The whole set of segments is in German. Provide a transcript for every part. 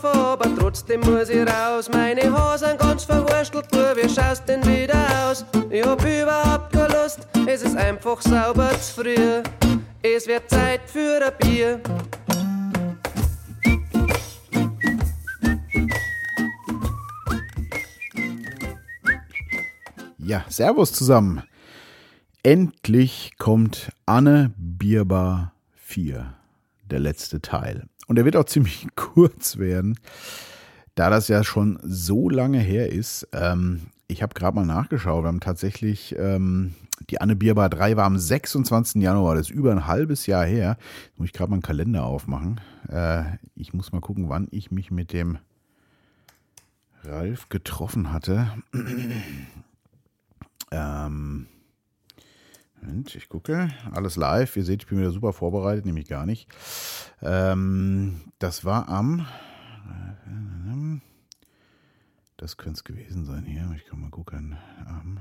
schlafen, aber trotzdem muss ich raus. Meine sind ganz verwurstelt, du, wie schaust denn wieder aus? Ich hab überhaupt keine Lust, es ist einfach sauber zu früh. Es wird Zeit für ein Bier. Ja, Servus zusammen. Endlich kommt Anne Bierbar 4, der letzte Teil. Und er wird auch ziemlich kurz werden, da das ja schon so lange her ist. Ähm, ich habe gerade mal nachgeschaut. Wir haben tatsächlich, ähm, die Anne Bierbar 3 war am 26. Januar, das ist über ein halbes Jahr her. Jetzt muss ich gerade mal einen Kalender aufmachen. Äh, ich muss mal gucken, wann ich mich mit dem Ralf getroffen hatte. ähm, Moment, ich gucke. Alles live. Ihr seht, ich bin wieder super vorbereitet, nämlich gar nicht. Ähm, das war am. Das könnte es gewesen sein hier. Ich kann mal gucken. Am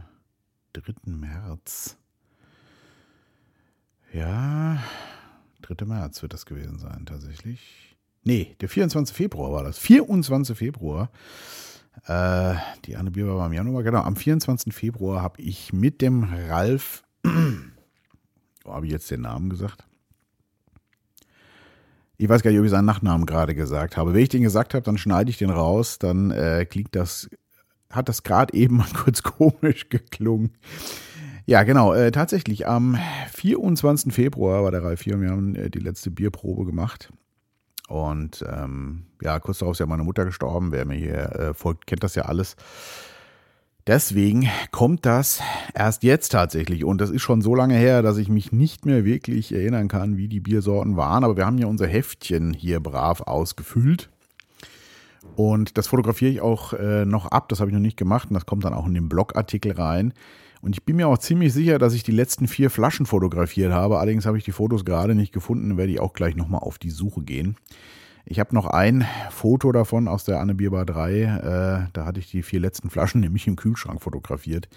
3. März. Ja, 3. März wird das gewesen sein, tatsächlich. Nee, der 24. Februar war das. 24. Februar. Äh, die Anne Bier war im Januar. Genau, am 24. Februar habe ich mit dem Ralf oh, habe ich jetzt den Namen gesagt? Ich weiß gar nicht, ob ich seinen Nachnamen gerade gesagt habe. Wenn ich den gesagt habe, dann schneide ich den raus, dann äh, klingt das, hat das gerade eben mal kurz komisch geklungen. Ja, genau. Äh, tatsächlich, am 24. Februar war der Ralf hier und wir haben äh, die letzte Bierprobe gemacht. Und ähm, ja, kurz darauf ist ja meine Mutter gestorben. Wer mir hier äh, folgt, kennt das ja alles. Deswegen kommt das erst jetzt tatsächlich. Und das ist schon so lange her, dass ich mich nicht mehr wirklich erinnern kann, wie die Biersorten waren. Aber wir haben ja unser Heftchen hier brav ausgefüllt. Und das fotografiere ich auch äh, noch ab. Das habe ich noch nicht gemacht. Und das kommt dann auch in den Blogartikel rein. Und ich bin mir auch ziemlich sicher, dass ich die letzten vier Flaschen fotografiert habe. Allerdings habe ich die Fotos gerade nicht gefunden. Werde ich auch gleich nochmal auf die Suche gehen. Ich habe noch ein Foto davon aus der Anne Bierbar 3. Äh, da hatte ich die vier letzten Flaschen nämlich im Kühlschrank fotografiert.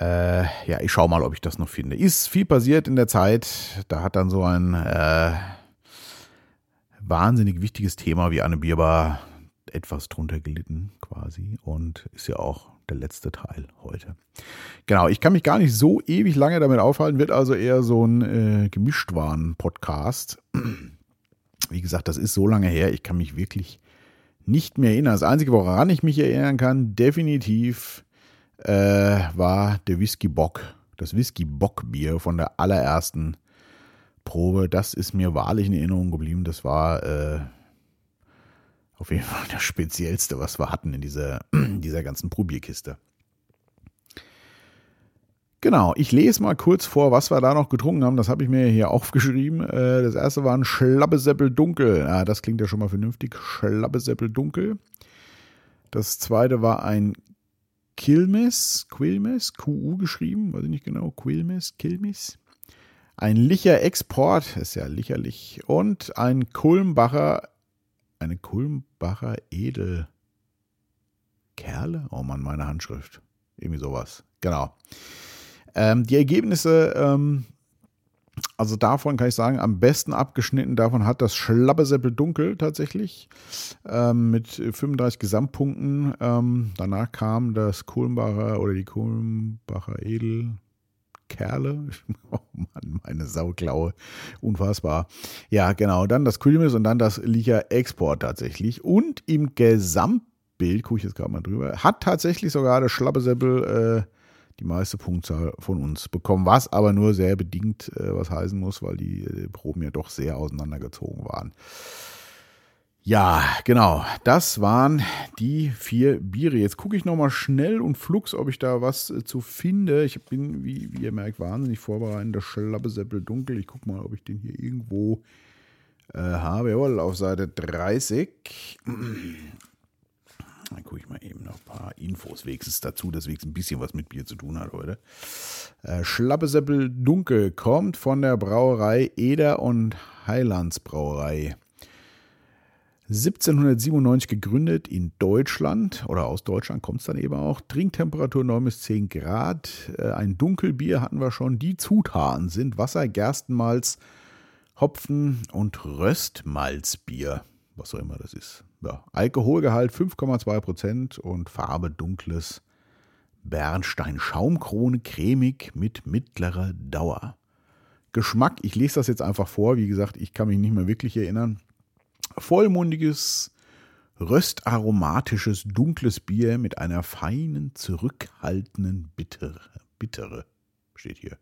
Äh, ja, ich schaue mal, ob ich das noch finde. Ist viel passiert in der Zeit. Da hat dann so ein äh, wahnsinnig wichtiges Thema wie Anne Bierbar etwas drunter gelitten quasi und ist ja auch der letzte Teil heute. Genau, ich kann mich gar nicht so ewig lange damit aufhalten, wird also eher so ein äh, Gemischtwaren-Podcast. Wie gesagt, das ist so lange her, ich kann mich wirklich nicht mehr erinnern. Das Einzige, woran ich mich erinnern kann, definitiv äh, war der Whisky Bock. Das Whisky Bock Bier von der allerersten Probe. Das ist mir wahrlich in Erinnerung geblieben. Das war äh, auf jeden Fall das Speziellste, was wir hatten in dieser, dieser ganzen Probierkiste. Genau, ich lese mal kurz vor, was wir da noch getrunken haben. Das habe ich mir hier aufgeschrieben. Äh, das erste war ein Schlabbeseppel dunkel. Ah, das klingt ja schon mal vernünftig. Schlabbeseppel dunkel. Das zweite war ein Quilmes, Quilmes, QU geschrieben, weiß ich nicht genau, Quilmes, Quilmes. Ein Licher Export, ist ja licherlich. Und ein Kulmbacher, eine Kulmbacher Edel Kerle? Oh Mann, meine Handschrift. Irgendwie sowas. Genau. Ähm, die Ergebnisse, ähm, also davon kann ich sagen, am besten abgeschnitten davon hat das Schlabbeseppel Dunkel tatsächlich ähm, mit 35 Gesamtpunkten. Ähm, danach kam das Kohlenbacher oder die Kohlenbacher Edel. Kerle. Oh Mann, meine Sauklaue. Unfassbar. Ja, genau. Dann das Quilmes und dann das Licher Export tatsächlich. Und im Gesamtbild, gucke ich jetzt gerade mal drüber, hat tatsächlich sogar das Schlabbeseppel äh, die meiste Punktzahl von uns bekommen, was aber nur sehr bedingt äh, was heißen muss, weil die äh, Proben ja doch sehr auseinandergezogen waren. Ja, genau. Das waren die vier Biere. Jetzt gucke ich nochmal schnell und flugs, ob ich da was äh, zu finde. Ich bin, wie, wie, ihr merkt, wahnsinnig vorbereitet. Der Schlabbesäppel dunkel. Ich gucke mal, ob ich den hier irgendwo äh, habe. Jawohl, auf Seite 30. Dann gucke ich mal eben noch ein paar Infos wenigstens dazu, dass wenigstens ein bisschen was mit Bier zu tun hat heute. Äh, Schlappesäppel Dunkel kommt von der Brauerei Eder und Heilands Brauerei. 1797 gegründet in Deutschland oder aus Deutschland kommt es dann eben auch. Trinktemperatur 9 bis 10 Grad. Äh, ein Dunkelbier hatten wir schon. Die Zutaten sind Wasser, Gerstenmalz, Hopfen und Röstmalzbier. Was auch immer das ist. Ja, Alkoholgehalt 5,2 Prozent und Farbe dunkles Bernstein. Schaumkrone cremig mit mittlerer Dauer. Geschmack, ich lese das jetzt einfach vor. Wie gesagt, ich kann mich nicht mehr wirklich erinnern. Vollmundiges, röstaromatisches, dunkles Bier mit einer feinen, zurückhaltenden Bittere. Bittere steht hier.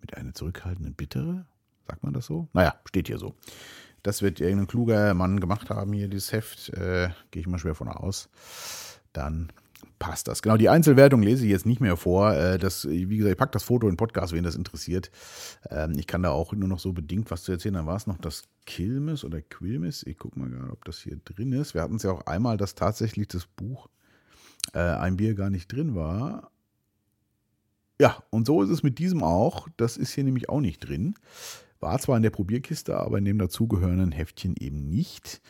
Mit einer zurückhaltenden Bittere? Sagt man das so? Naja, steht hier so. Das wird irgendein kluger Mann gemacht haben, hier dieses Heft. Äh, Gehe ich mal schwer von aus. Dann passt das. Genau, die Einzelwertung lese ich jetzt nicht mehr vor. Äh, das, wie gesagt, ich packe das Foto in den Podcast, wen das interessiert. Ähm, ich kann da auch nur noch so bedingt was zu erzählen. Dann war es noch das Kilmes oder Quilmes. Ich gucke mal gerade, ob das hier drin ist. Wir hatten es ja auch einmal, dass tatsächlich das Buch äh, ein Bier gar nicht drin war. Ja, und so ist es mit diesem auch. Das ist hier nämlich auch nicht drin. War zwar in der Probierkiste, aber in dem dazugehörenden Heftchen eben nicht.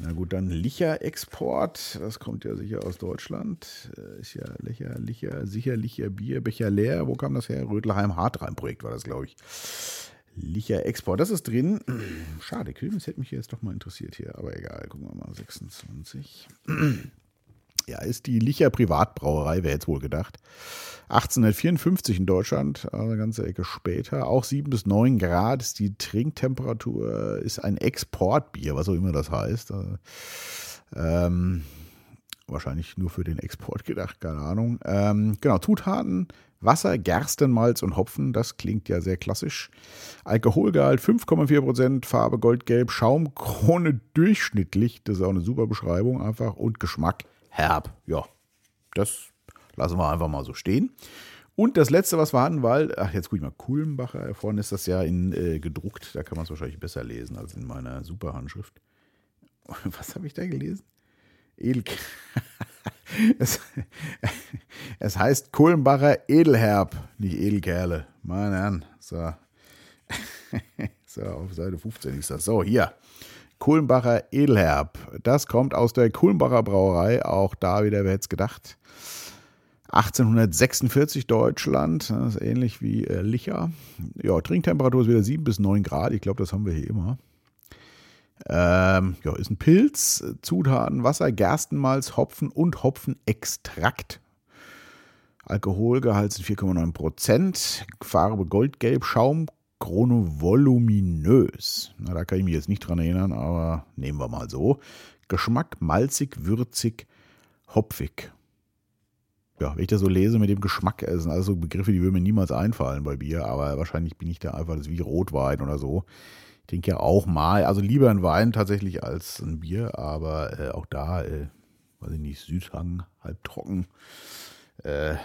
Na gut, dann Licher-Export. Das kommt ja sicher aus Deutschland. Äh, ist ja Licher, Licher, sicher Licher Bier, Becher leer. Wo kam das her? Rödlerheim Hartrein-Projekt war das, glaube ich. Licher-Export. Das ist drin. Schade, Quilmes hätte mich jetzt doch mal interessiert hier. Aber egal, gucken wir mal. 26. Ja, ist die Licher Privatbrauerei, wer jetzt wohl gedacht. 1854 in Deutschland, also eine ganze Ecke später. Auch 7 bis 9 Grad ist die Trinktemperatur, ist ein Exportbier, was auch immer das heißt. Ähm, wahrscheinlich nur für den Export gedacht, keine Ahnung. Ähm, genau, Zutaten, Wasser, Gerstenmalz und Hopfen, das klingt ja sehr klassisch. Alkoholgehalt 5,4%, Farbe goldgelb, Schaumkrone durchschnittlich, das ist auch eine super Beschreibung einfach, und Geschmack herb. Ja, das lassen wir einfach mal so stehen. Und das letzte, was wir hatten, weil, ach, jetzt gucke ich mal, Kulmbacher, vorne ist das ja in äh, gedruckt, da kann man es wahrscheinlich besser lesen als in meiner super Handschrift. Was habe ich da gelesen? Edel. es, es heißt Kulmbacher Edelherb, nicht Edelkerle. Meine Herren, so. so, auf Seite 15 ist das. So, hier. Kulmbacher Edelherb. Das kommt aus der Kulmbacher Brauerei. Auch da wieder, wer hätte es gedacht. 1846 Deutschland, das ist ähnlich wie äh, Licher. Ja, Trinktemperatur ist wieder 7 bis 9 Grad. Ich glaube, das haben wir hier immer. Ähm, ja, ist ein Pilz, Zutaten, Wasser, Gerstenmalz, Hopfen und Hopfenextrakt. Alkoholgehalt sind 4,9 Prozent. Farbe goldgelb, Schaum, chronovoluminös. Na, da kann ich mich jetzt nicht dran erinnern, aber nehmen wir mal so. Geschmack malzig, würzig, hopfig. Ja, wenn ich das so lese mit dem Geschmack, das sind also Begriffe, die würden mir niemals einfallen bei Bier, aber wahrscheinlich bin ich da einfach das wie Rotwein oder so. Ich denke ja auch mal, also lieber ein Wein tatsächlich als ein Bier, aber äh, auch da, äh, weiß ich nicht, Südhang, halb trocken. Äh,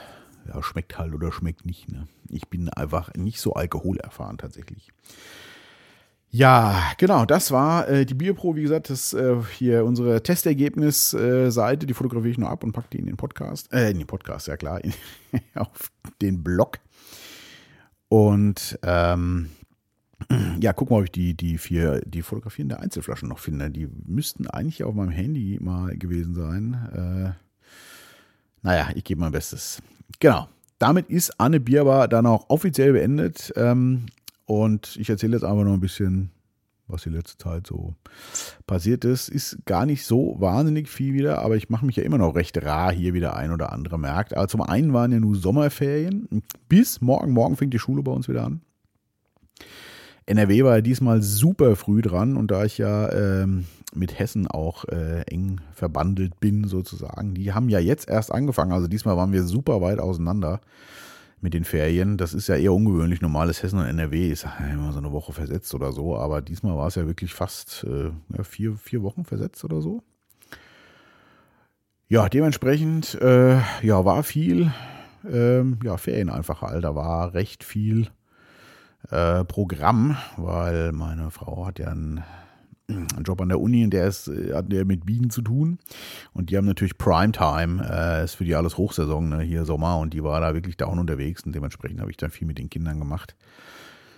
ja, schmeckt halt oder schmeckt nicht. Ne? Ich bin einfach nicht so alkoholerfahren tatsächlich. Ja, genau, das war äh, die Bierpro. Wie gesagt, das äh, hier unsere Testergebnis-Seite. die fotografiere ich nur ab und packe die in den Podcast. Äh, in den Podcast, ja klar, in, auf den Blog. Und ähm, ja, guck mal, ob ich die, die vier, die Fotografien der Einzelflaschen noch finde. Die müssten eigentlich auf meinem Handy mal gewesen sein. Äh, naja, ich gebe mein Bestes. Genau. Damit ist Anne Bierbar dann auch offiziell beendet. Ähm, und ich erzähle jetzt einfach noch ein bisschen, was die letzte Zeit so passiert ist. Ist gar nicht so wahnsinnig viel wieder, aber ich mache mich ja immer noch recht rar hier wieder ein oder andere merkt. Aber zum einen waren ja nur Sommerferien. Bis morgen, morgen fängt die Schule bei uns wieder an. NRW war ja diesmal super früh dran und da ich ja ähm, mit Hessen auch äh, eng verbandelt bin sozusagen, die haben ja jetzt erst angefangen. Also diesmal waren wir super weit auseinander mit den Ferien. Das ist ja eher ungewöhnlich. Normales Hessen und NRW ist immer so eine Woche versetzt oder so, aber diesmal war es ja wirklich fast äh, vier, vier Wochen versetzt oder so. Ja, dementsprechend, äh, ja, war viel, ähm, ja, Ferien einfach halt. Da war recht viel äh, Programm, weil meine Frau hat ja einen, einen Job an der Uni und der ist, äh, hat der mit Bienen zu tun. Und die haben natürlich Primetime, äh, ist für die alles Hochsaison, ne, hier Sommer, und die war da wirklich down unterwegs und dementsprechend habe ich dann viel mit den Kindern gemacht.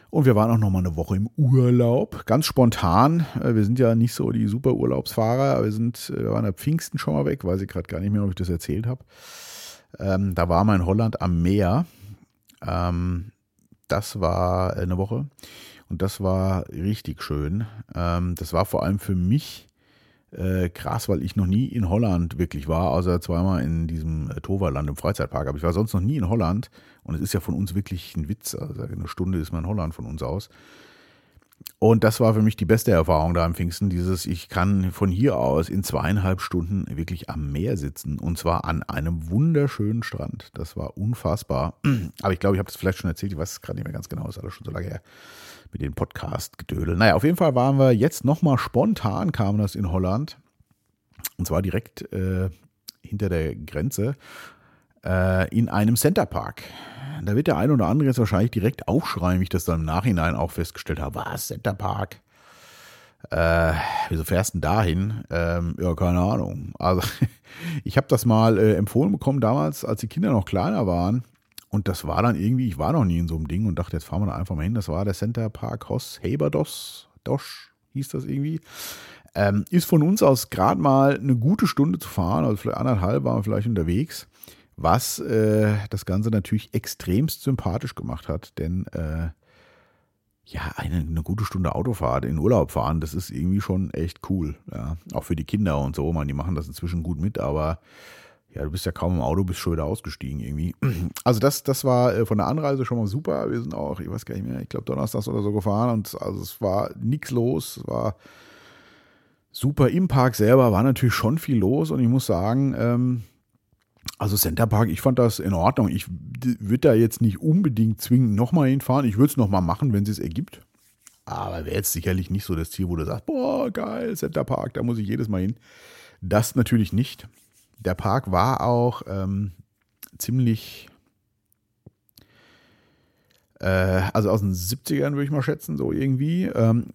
Und wir waren auch noch mal eine Woche im Urlaub, ganz spontan. Äh, wir sind ja nicht so die super Urlaubsfahrer, wir sind, wir waren ab Pfingsten schon mal weg, weiß ich gerade gar nicht mehr, ob ich das erzählt habe. Ähm, da waren wir in Holland am Meer. Ähm, das war eine Woche und das war richtig schön. Ähm, das war vor allem für mich äh, krass, weil ich noch nie in Holland wirklich war, außer zweimal in diesem äh, Toverland im Freizeitpark. Aber ich war sonst noch nie in Holland und es ist ja von uns wirklich ein Witz. Also eine Stunde ist man in Holland von uns aus. Und das war für mich die beste Erfahrung da am Pfingsten, dieses, ich kann von hier aus in zweieinhalb Stunden wirklich am Meer sitzen und zwar an einem wunderschönen Strand. Das war unfassbar. Aber ich glaube, ich habe das vielleicht schon erzählt, ich weiß es gerade nicht mehr ganz genau, ist alles schon so lange her mit dem Podcast-Gedödel. Naja, auf jeden Fall waren wir jetzt nochmal spontan, kam das in Holland. Und zwar direkt äh, hinter der Grenze äh, in einem Centerpark. Da wird der eine oder andere jetzt wahrscheinlich direkt aufschreien, wie ich das dann im Nachhinein auch festgestellt habe. Was, Centerpark? Äh, wieso fährst du denn dahin? Ähm, ja, keine Ahnung. Also, ich habe das mal äh, empfohlen bekommen damals, als die Kinder noch kleiner waren. Und das war dann irgendwie, ich war noch nie in so einem Ding und dachte, jetzt fahren wir da einfach mal hin. Das war der Center Park Hoss Haberdos, Dosch hieß das irgendwie. Ähm, ist von uns aus gerade mal eine gute Stunde zu fahren, also vielleicht anderthalb waren wir vielleicht unterwegs, was äh, das Ganze natürlich extremst sympathisch gemacht hat, denn äh, ja, eine, eine gute Stunde Autofahrt in Urlaub fahren, das ist irgendwie schon echt cool. Ja. Auch für die Kinder und so, man, die machen das inzwischen gut mit, aber ja, du bist ja kaum im Auto, bist schon wieder ausgestiegen irgendwie. Also das, das war äh, von der Anreise schon mal super. Wir sind auch, ich weiß gar nicht mehr, ich glaube Donnerstags oder so gefahren und also es war nichts los. Es war super. Im Park selber war natürlich schon viel los und ich muss sagen, ähm, also Center Park, ich fand das in Ordnung. Ich würde da jetzt nicht unbedingt zwingend nochmal hinfahren. Ich würde es nochmal machen, wenn es ergibt. Aber wäre jetzt sicherlich nicht so das Ziel, wo du sagst, boah, geil, Center Park, da muss ich jedes Mal hin. Das natürlich nicht der Park war auch ähm, ziemlich, äh, also aus den 70ern würde ich mal schätzen, so irgendwie. Ähm,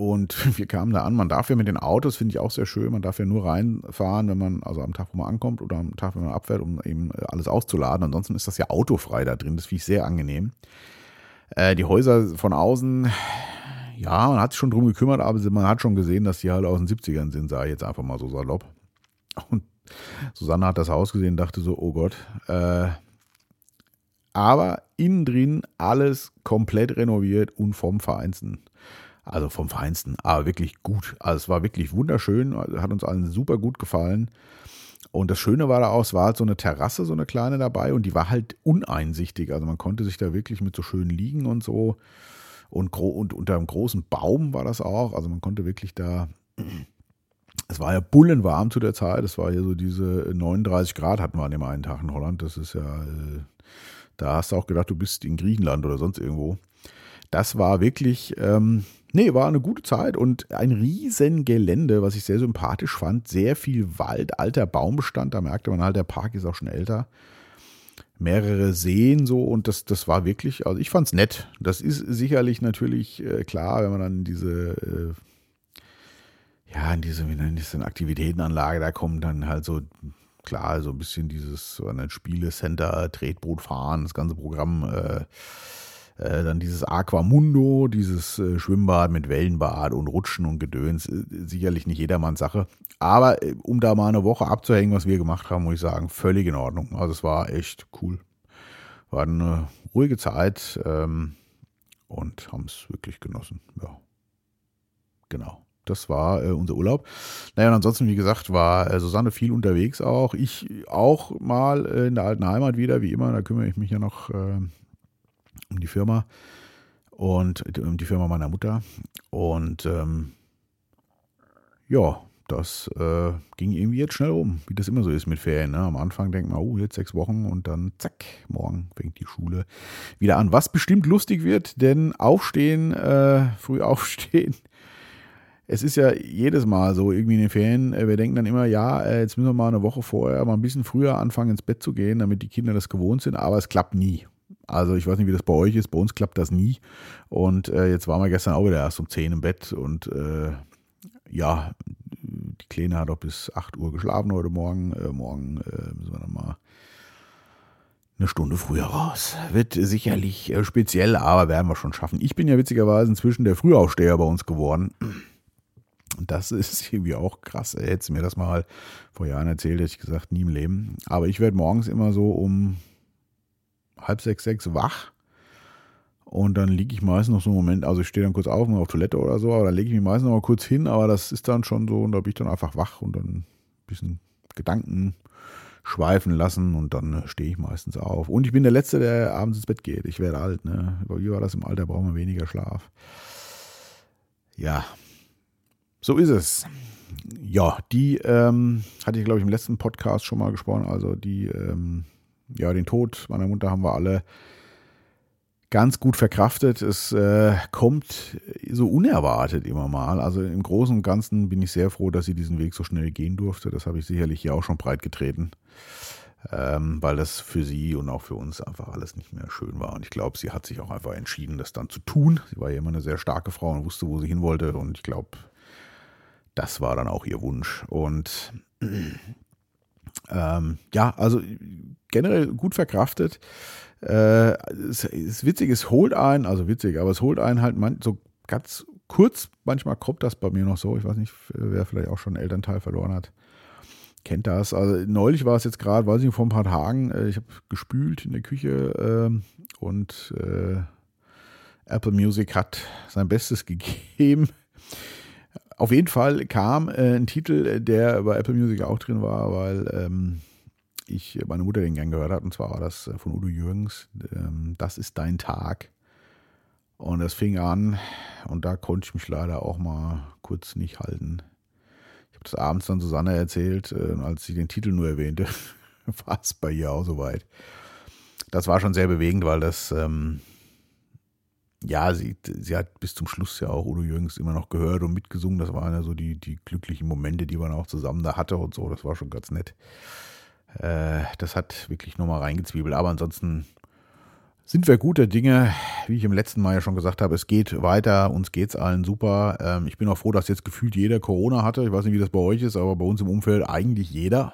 und wir kamen da an. Man darf ja mit den Autos, finde ich auch sehr schön, man darf ja nur reinfahren, wenn man, also am Tag, wo man ankommt oder am Tag, wenn man abfährt, um eben äh, alles auszuladen. Ansonsten ist das ja autofrei da drin. Das finde ich sehr angenehm. Äh, die Häuser von außen, ja, man hat sich schon drum gekümmert, aber man hat schon gesehen, dass die halt aus den 70ern sind, sage ich jetzt einfach mal so salopp. Und Susanne hat das Haus gesehen, dachte so, oh Gott. Äh, aber innen drin alles komplett renoviert und vom Feinsten. Also vom Feinsten, aber wirklich gut. Also es war wirklich wunderschön, hat uns allen super gut gefallen. Und das Schöne war da auch, es war halt so eine Terrasse, so eine kleine dabei und die war halt uneinsichtig. Also man konnte sich da wirklich mit so schön liegen und so. Und, und unter einem großen Baum war das auch. Also man konnte wirklich da es war ja bullenwarm zu der Zeit. Es war hier so diese 39 Grad hatten wir an dem einen Tag in Holland. Das ist ja, äh, da hast du auch gedacht, du bist in Griechenland oder sonst irgendwo. Das war wirklich, ähm, nee, war eine gute Zeit und ein riesen Gelände, was ich sehr sympathisch fand. Sehr viel Wald, alter Baumbestand. Da merkte man halt, der Park ist auch schon älter. Mehrere Seen so und das, das war wirklich, also ich fand's nett. Das ist sicherlich natürlich äh, klar, wenn man dann diese äh, ja, in diese, wie nennt diese Aktivitätenanlage, da kommen dann halt so, klar, so ein bisschen dieses so ein Spielecenter, Tretboot fahren, das ganze Programm, äh, äh, dann dieses Aquamundo, dieses äh, Schwimmbad mit Wellenbad und Rutschen und Gedöns, äh, sicherlich nicht jedermanns Sache. Aber äh, um da mal eine Woche abzuhängen, was wir gemacht haben, muss ich sagen, völlig in Ordnung. Also es war echt cool. War eine ruhige Zeit ähm, und haben es wirklich genossen. Ja, genau. Das war äh, unser Urlaub. Naja, und ansonsten, wie gesagt, war äh, Susanne viel unterwegs auch. Ich auch mal äh, in der alten Heimat wieder, wie immer. Da kümmere ich mich ja noch ähm, um die Firma und um die Firma meiner Mutter. Und ähm, ja, das äh, ging irgendwie jetzt schnell um, wie das immer so ist mit Ferien. Ne? Am Anfang denkt man, oh, jetzt sechs Wochen und dann zack, morgen fängt die Schule wieder an. Was bestimmt lustig wird, denn aufstehen, äh, früh aufstehen, es ist ja jedes Mal so irgendwie in den Ferien, äh, wir denken dann immer, ja, äh, jetzt müssen wir mal eine Woche vorher mal ein bisschen früher anfangen ins Bett zu gehen, damit die Kinder das gewohnt sind, aber es klappt nie. Also ich weiß nicht, wie das bei euch ist, bei uns klappt das nie. Und äh, jetzt waren wir gestern auch wieder erst um 10 im Bett und äh, ja, die Kleine hat auch bis 8 Uhr geschlafen heute Morgen. Äh, morgen äh, müssen wir dann mal eine Stunde früher raus. Wird sicherlich speziell, aber werden wir schon schaffen. Ich bin ja witzigerweise inzwischen der Frühaufsteher bei uns geworden. Das ist irgendwie auch krass. Hättest du mir das mal vor Jahren erzählt, hätte ich gesagt, nie im Leben. Aber ich werde morgens immer so um halb sechs, sechs wach Und dann liege ich meistens noch so einen Moment, also ich stehe dann kurz auf, auf Toilette oder so, aber dann lege ich mich meistens noch mal kurz hin, aber das ist dann schon so, und da bin ich dann einfach wach und dann ein bisschen Gedanken schweifen lassen und dann stehe ich meistens auf. Und ich bin der Letzte, der abends ins Bett geht. Ich werde alt, ne? Wie war das im Alter? Braucht man weniger Schlaf. Ja, so ist es. Ja, die ähm, hatte ich, glaube ich, im letzten Podcast schon mal gesprochen. Also die, ähm, ja, den Tod meiner Mutter haben wir alle ganz gut verkraftet. Es äh, kommt so unerwartet immer mal. Also im Großen und Ganzen bin ich sehr froh, dass sie diesen Weg so schnell gehen durfte. Das habe ich sicherlich hier auch schon breit getreten, ähm, weil das für sie und auch für uns einfach alles nicht mehr schön war. Und ich glaube, sie hat sich auch einfach entschieden, das dann zu tun. Sie war ja immer eine sehr starke Frau und wusste, wo sie hin wollte. Und ich glaube, das war dann auch ihr Wunsch. Und ähm, ja, also generell gut verkraftet. Äh, es ist witzig, es holt einen, also witzig, aber es holt einen halt man, so ganz kurz, manchmal kommt das bei mir noch so, ich weiß nicht, wer vielleicht auch schon einen Elternteil verloren hat, kennt das. Also neulich war es jetzt gerade, weiß ich nicht, vor ein paar Tagen, äh, ich habe gespült in der Küche äh, und äh, Apple Music hat sein Bestes gegeben. Auf jeden Fall kam äh, ein Titel, der bei Apple Music auch drin war, weil ähm, ich meine Mutter den gern gehört habe. Und zwar war das äh, von Udo Jürgens. Ähm, das ist dein Tag. Und das fing an und da konnte ich mich leider auch mal kurz nicht halten. Ich habe das abends dann Susanne erzählt, äh, als sie den Titel nur erwähnte, war es bei ihr auch soweit. Das war schon sehr bewegend, weil das, ähm, ja, sie, sie hat bis zum Schluss ja auch Udo Jürgens immer noch gehört und mitgesungen. Das waren ja so die, die glücklichen Momente, die man auch zusammen da hatte und so. Das war schon ganz nett. Äh, das hat wirklich nochmal reingezwiebelt. Aber ansonsten sind wir guter Dinge. Wie ich im letzten Mal ja schon gesagt habe, es geht weiter, uns geht es allen super. Ähm, ich bin auch froh, dass jetzt gefühlt jeder Corona hatte. Ich weiß nicht, wie das bei euch ist, aber bei uns im Umfeld eigentlich jeder.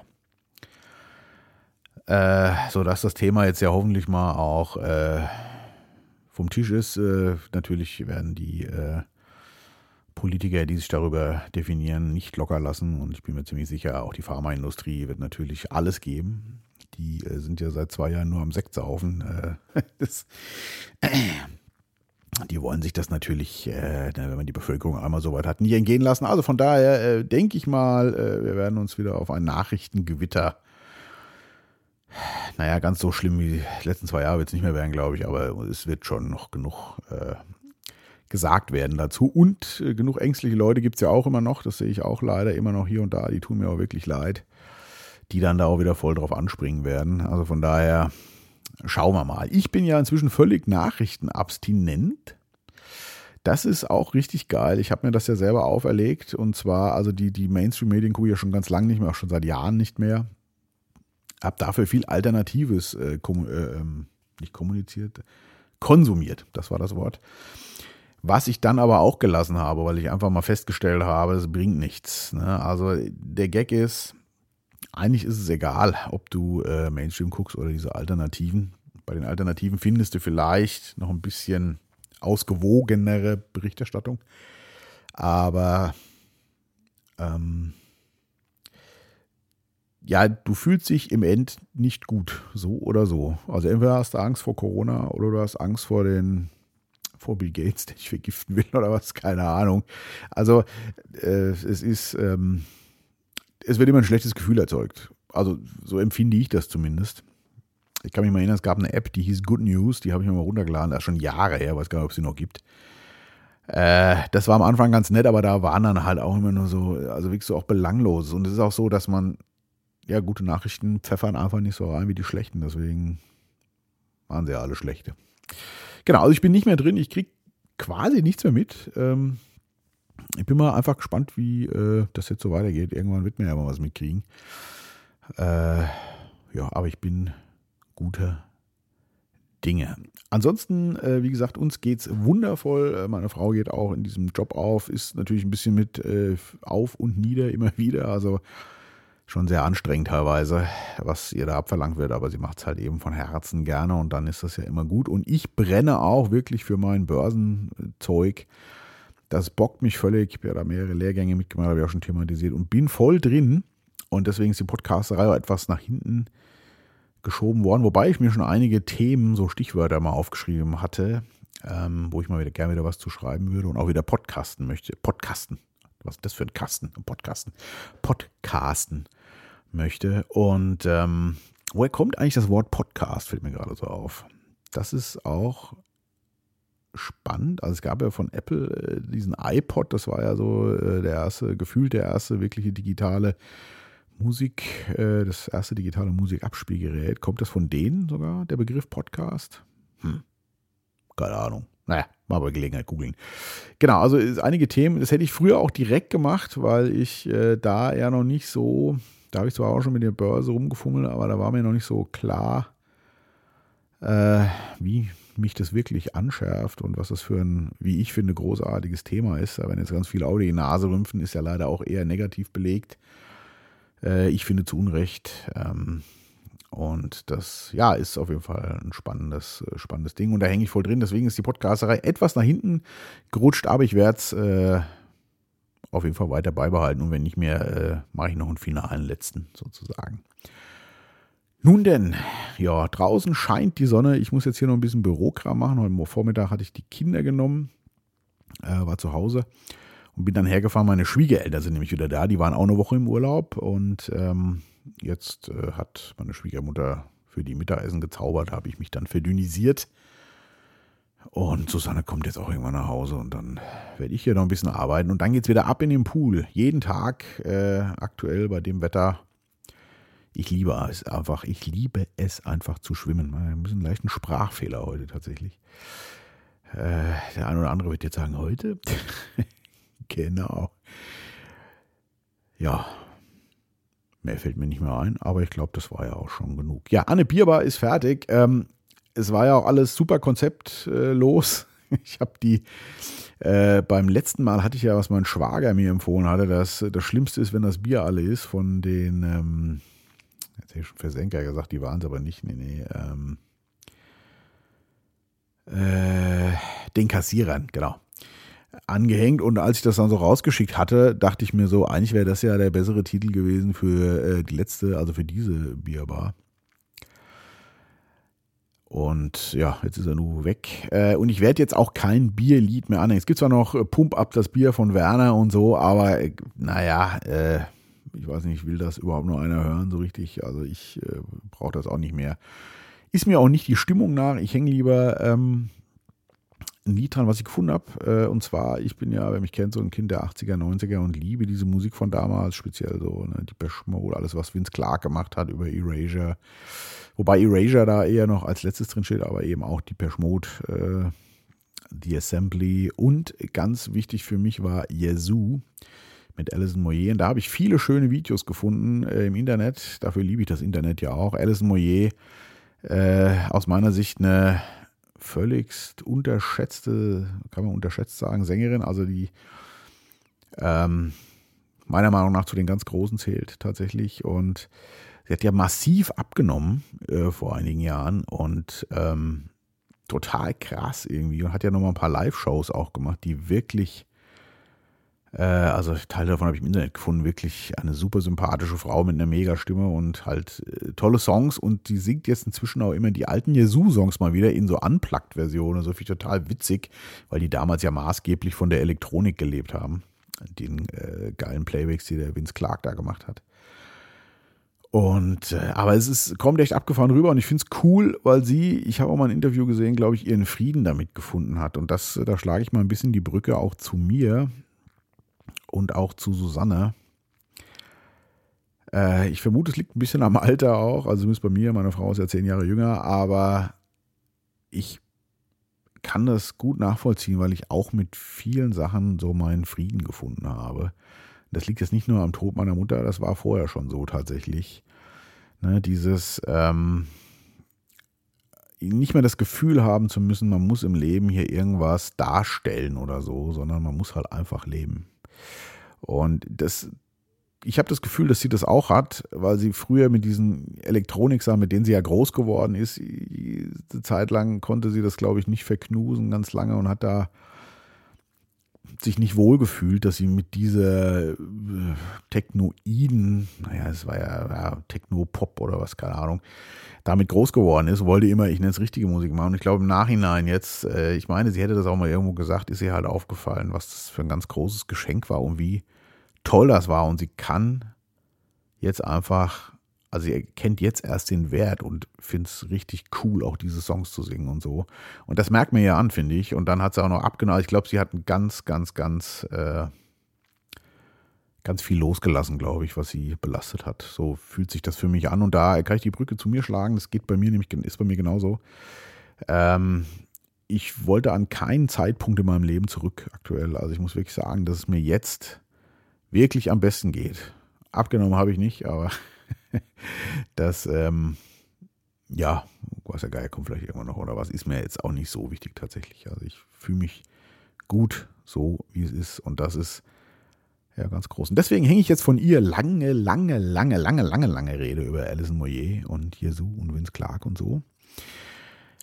Äh, sodass das Thema jetzt ja hoffentlich mal auch äh, vom Tisch ist. Äh, natürlich werden die äh, Politiker, die sich darüber definieren, nicht locker lassen. Und ich bin mir ziemlich sicher, auch die Pharmaindustrie wird natürlich alles geben. Die äh, sind ja seit zwei Jahren nur am Sektsaufen. Das, die wollen sich das natürlich, wenn man die Bevölkerung einmal so weit hat, nie entgehen lassen. Also von daher denke ich mal, wir werden uns wieder auf ein Nachrichtengewitter naja, ganz so schlimm wie die letzten zwei Jahre wird es nicht mehr werden, glaube ich, aber es wird schon noch genug äh, gesagt werden dazu. Und äh, genug ängstliche Leute gibt es ja auch immer noch, das sehe ich auch leider immer noch hier und da, die tun mir auch wirklich leid, die dann da auch wieder voll drauf anspringen werden. Also von daher schauen wir mal. Ich bin ja inzwischen völlig nachrichtenabstinent. Das ist auch richtig geil. Ich habe mir das ja selber auferlegt. Und zwar, also die, die Mainstream-Medien gucke ich ja schon ganz lange nicht mehr, auch schon seit Jahren nicht mehr. Hab dafür viel Alternatives äh, kom äh, ähm, nicht kommuniziert, konsumiert. Das war das Wort. Was ich dann aber auch gelassen habe, weil ich einfach mal festgestellt habe, es bringt nichts. Ne? Also der Gag ist, eigentlich ist es egal, ob du äh, Mainstream guckst oder diese Alternativen. Bei den Alternativen findest du vielleicht noch ein bisschen ausgewogenere Berichterstattung. Aber ähm, ja, du fühlst dich im End nicht gut, so oder so. Also entweder hast du Angst vor Corona oder du hast Angst vor den vor Bill Gates, der dich vergiften will oder was, keine Ahnung. Also äh, es ist, ähm, es wird immer ein schlechtes Gefühl erzeugt. Also so empfinde ich das zumindest. Ich kann mich mal erinnern, es gab eine App, die hieß Good News, die habe ich mir mal runtergeladen, das ist schon Jahre her, weiß gar nicht, ob es sie noch gibt. Äh, das war am Anfang ganz nett, aber da waren dann halt auch immer nur so, also wirklich so auch belanglos. Und es ist auch so, dass man, ja, gute Nachrichten pfeffern einfach nicht so rein wie die schlechten, deswegen waren sie ja alle schlechte. Genau, also ich bin nicht mehr drin, ich kriege quasi nichts mehr mit. Ähm, ich bin mal einfach gespannt, wie äh, das jetzt so weitergeht. Irgendwann wird mir ja mal was mitkriegen. Äh, ja, aber ich bin guter Dinge. Ansonsten, äh, wie gesagt, uns geht es wundervoll. Äh, meine Frau geht auch in diesem Job auf, ist natürlich ein bisschen mit äh, auf und nieder immer wieder. Also schon sehr anstrengend teilweise, was ihr da abverlangt wird, aber sie macht es halt eben von Herzen gerne und dann ist das ja immer gut. Und ich brenne auch wirklich für mein Börsenzeug. Das bockt mich völlig. Ich habe ja da mehrere Lehrgänge mitgemacht, habe ich auch schon thematisiert und bin voll drin. Und deswegen ist die Podcasterei auch etwas nach hinten geschoben worden, wobei ich mir schon einige Themen, so Stichwörter mal aufgeschrieben hatte. ähm, wo ich mal wieder gerne wieder was zu schreiben würde und auch wieder podcasten möchte. Podcasten. Was ist das für ein Kasten? Podcasten. Podcasten möchte. Und ähm, woher kommt eigentlich das Wort Podcast? Fällt mir gerade so auf. Das ist auch spannend. Also es gab ja von Apple äh, diesen iPod, das war ja so äh, der erste, gefühlt der erste wirkliche digitale Musik, äh, das erste digitale Musikabspielgerät. Kommt das von denen sogar, der Begriff Podcast? Hm. Keine Ahnung. Naja, mal bei Gelegenheit googeln. Genau, also einige Themen, das hätte ich früher auch direkt gemacht, weil ich äh, da eher noch nicht so, da habe ich zwar auch schon mit der Börse rumgefummelt, aber da war mir noch nicht so klar, äh, wie mich das wirklich anschärft und was das für ein, wie ich finde, großartiges Thema ist. Werden jetzt ganz viele Audi die Nase rümpfen, ist ja leider auch eher negativ belegt. Äh, ich finde zu Unrecht. Ähm, und das, ja, ist auf jeden Fall ein spannendes, äh, spannendes Ding. Und da hänge ich voll drin. Deswegen ist die Podcasterei etwas nach hinten gerutscht, aber ich werde es äh, auf jeden Fall weiter beibehalten. Und wenn nicht mehr, äh, mache ich noch einen finalen letzten sozusagen. Nun denn, ja, draußen scheint die Sonne. Ich muss jetzt hier noch ein bisschen Bürokram machen. Heute Vormittag hatte ich die Kinder genommen, äh, war zu Hause und bin dann hergefahren. Meine Schwiegereltern sind nämlich wieder da. Die waren auch eine Woche im Urlaub und ähm, jetzt äh, hat meine Schwiegermutter für die Mittagessen gezaubert. habe ich mich dann verdünnisiert. Und Susanne kommt jetzt auch irgendwann nach Hause und dann werde ich hier noch ein bisschen arbeiten. Und dann geht es wieder ab in den Pool. Jeden Tag, äh, aktuell bei dem Wetter, ich liebe es einfach, ich liebe es einfach zu schwimmen. Ein bisschen leichten Sprachfehler heute tatsächlich. Äh, der eine oder andere wird jetzt sagen, heute? genau. Ja, mehr fällt mir nicht mehr ein, aber ich glaube, das war ja auch schon genug. Ja, Anne Bierbar ist fertig. Ähm, es war ja auch alles super konzeptlos. Ich habe die äh, beim letzten Mal hatte ich ja, was mein Schwager mir empfohlen hatte, dass das Schlimmste ist, wenn das Bier alle ist von den ähm, Jetzt hätte ich schon Versenker gesagt, die waren es aber nicht. Nee, nee. Ähm, äh, den Kassierern, genau. Angehängt und als ich das dann so rausgeschickt hatte, dachte ich mir so, eigentlich wäre das ja der bessere Titel gewesen für äh, die letzte, also für diese Bierbar. Und ja, jetzt ist er nur weg. Äh, und ich werde jetzt auch kein Bierlied mehr anhängen. Es gibt zwar noch äh, Pump Up das Bier von Werner und so, aber äh, naja, äh, ich weiß nicht, will das überhaupt nur einer hören, so richtig. Also ich äh, brauche das auch nicht mehr. Ist mir auch nicht die Stimmung nach. Ich hänge lieber ähm, Lied dran, was ich gefunden habe. Äh, und zwar, ich bin ja, wer mich kennt, so ein Kind der 80er, 90er und liebe diese Musik von damals, speziell so ne, die Mode, alles, was Vince Clark gemacht hat über Erasure. Wobei Erasure da eher noch als letztes drin steht, aber eben auch die Mode, äh, The Assembly und ganz wichtig für mich war Yazoo mit Alison Moyer. Und da habe ich viele schöne Videos gefunden äh, im Internet. Dafür liebe ich das Internet ja auch. Alison Moyer, äh, aus meiner Sicht eine völligst unterschätzte, kann man unterschätzt sagen, Sängerin. Also die ähm, meiner Meinung nach zu den ganz Großen zählt tatsächlich. Und sie hat ja massiv abgenommen äh, vor einigen Jahren und ähm, total krass irgendwie und hat ja nochmal ein paar Live-Shows auch gemacht, die wirklich also Teile davon habe ich im Internet gefunden. Wirklich eine super sympathische Frau mit einer mega Stimme und halt äh, tolle Songs. Und die singt jetzt inzwischen auch immer die alten Yesu-Songs mal wieder in so Unplugged-Versionen. So viel total witzig, weil die damals ja maßgeblich von der Elektronik gelebt haben. Den äh, geilen Playbacks, die der Vince Clark da gemacht hat. Und äh, aber es ist kommt echt abgefahren rüber und ich finde es cool, weil sie, ich habe auch mal ein Interview gesehen, glaube ich, ihren Frieden damit gefunden hat und das da schlage ich mal ein bisschen die Brücke auch zu mir und auch zu Susanne. Äh, ich vermute, es liegt ein bisschen am Alter auch. Also zumindest bei mir, meine Frau ist ja zehn Jahre jünger, aber ich kann das gut nachvollziehen, weil ich auch mit vielen Sachen so meinen Frieden gefunden habe. Das liegt jetzt nicht nur am Tod meiner Mutter, das war vorher schon so tatsächlich. Ne, dieses ähm, nicht mehr das Gefühl haben zu müssen, man muss im Leben hier irgendwas darstellen oder so, sondern man muss halt einfach leben. Und das, ich habe das Gefühl, dass sie das auch hat, weil sie früher mit diesen Elektroniksachen, mit denen sie ja groß geworden ist, eine Zeit lang konnte sie das, glaube ich, nicht verknusen, ganz lange und hat da sich nicht wohlgefühlt, dass sie mit dieser äh, Technoiden, naja, es war ja, ja Techno-Pop oder was, keine Ahnung, damit groß geworden ist, wollte immer, ich nenne es richtige Musik machen. Und ich glaube im Nachhinein jetzt, äh, ich meine, sie hätte das auch mal irgendwo gesagt, ist ihr halt aufgefallen, was das für ein ganz großes Geschenk war und wie toll das war. Und sie kann jetzt einfach, also sie erkennt jetzt erst den Wert und findet es richtig cool, auch diese Songs zu singen und so. Und das merkt man ja an, finde ich. Und dann hat sie auch noch abgenommen. Ich glaube, sie hat ganz, ganz, ganz äh, ganz viel losgelassen, glaube ich, was sie belastet hat. So fühlt sich das für mich an und da kann ich die Brücke zu mir schlagen. Das geht bei mir nämlich, ist bei mir genauso. Ähm, ich wollte an keinen Zeitpunkt in meinem Leben zurück aktuell. Also ich muss wirklich sagen, dass es mir jetzt wirklich am besten geht. Abgenommen habe ich nicht, aber das, ähm, ja, was ja geil, kommt vielleicht irgendwann noch oder was, ist mir jetzt auch nicht so wichtig tatsächlich. Also ich fühle mich gut so, wie es ist und das ist ja, ganz groß. Und deswegen hänge ich jetzt von ihr lange, lange, lange, lange, lange, lange Rede über Alison Moyer und Jesu und Vince Clark und so.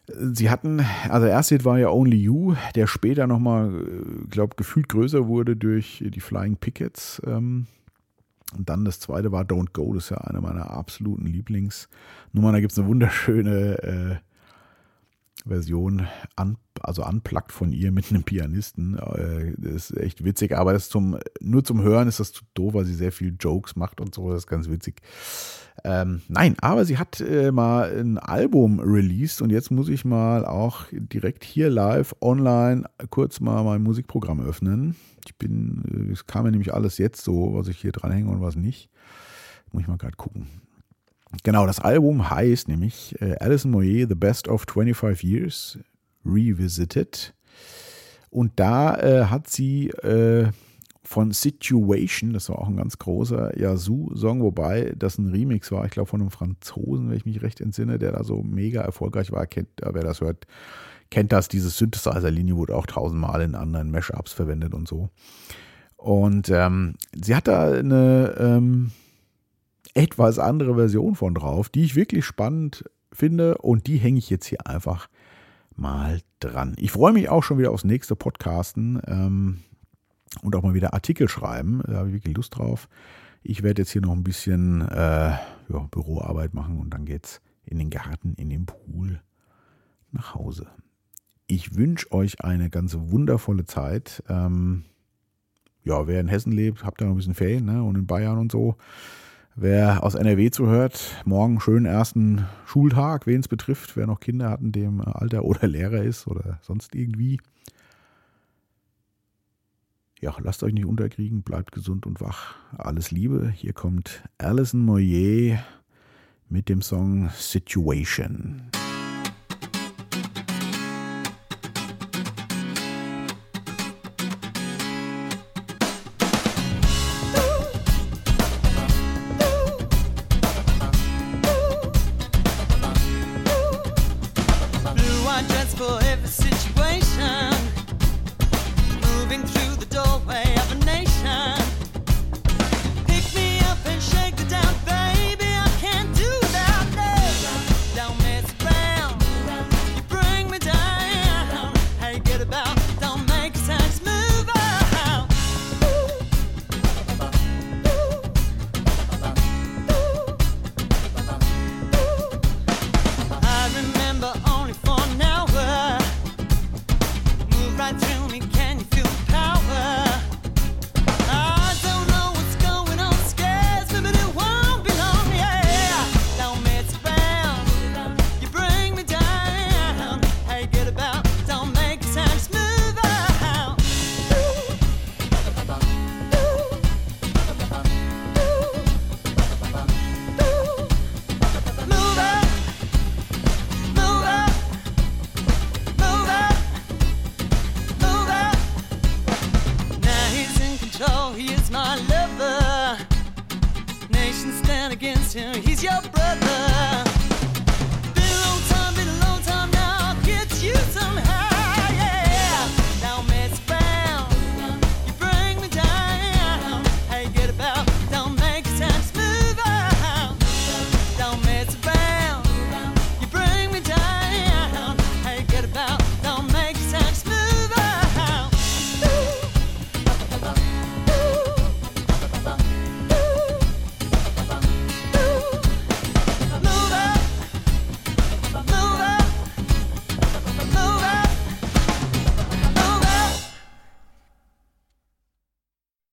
Sie hatten, also Hit war ja Only You, der später nochmal, glaube gefühlt größer wurde durch die Flying Pickets. Ähm, und dann das zweite war Don't Go, das ist ja eine meiner absoluten Lieblingsnummern. Da gibt es eine wunderschöne äh, Version, un, also unplugged von ihr mit einem Pianisten. Äh, das ist echt witzig, aber das zum, nur zum Hören ist das zu doof, weil sie sehr viel Jokes macht und so, das ist ganz witzig. Ähm, nein, aber sie hat äh, mal ein Album released und jetzt muss ich mal auch direkt hier live online kurz mal mein Musikprogramm öffnen. Ich bin, äh, es kam mir nämlich alles jetzt so, was ich hier dranhänge und was nicht. Muss ich mal gerade gucken. Genau, das Album heißt nämlich äh, Alison Moyer, The Best of 25 Years, Revisited. Und da äh, hat sie äh, von Situation, das war auch ein ganz großer Yazoo-Song, wobei das ein Remix war, ich glaube von einem Franzosen, wenn ich mich recht entsinne, der da so mega erfolgreich war. Kennt, wer das hört, kennt das. Diese Synthesizer-Linie wurde auch tausendmal in anderen Mashups verwendet und so. Und ähm, sie hat da eine ähm, etwas andere Version von drauf, die ich wirklich spannend finde und die hänge ich jetzt hier einfach mal dran. Ich freue mich auch schon wieder aufs nächste Podcasten ähm, und auch mal wieder Artikel schreiben. Da habe ich wirklich Lust drauf. Ich werde jetzt hier noch ein bisschen äh, ja, Büroarbeit machen und dann geht's in den Garten, in den Pool nach Hause. Ich wünsche euch eine ganz wundervolle Zeit. Ähm, ja, wer in Hessen lebt, habt ihr noch ein bisschen Ferien ne? und in Bayern und so. Wer aus NRW zuhört, morgen schönen ersten Schultag, wen es betrifft, wer noch Kinder hat in dem Alter oder Lehrer ist oder sonst irgendwie. Ja, lasst euch nicht unterkriegen, bleibt gesund und wach. Alles Liebe. Hier kommt Alison Moyer mit dem Song Situation. For every situation.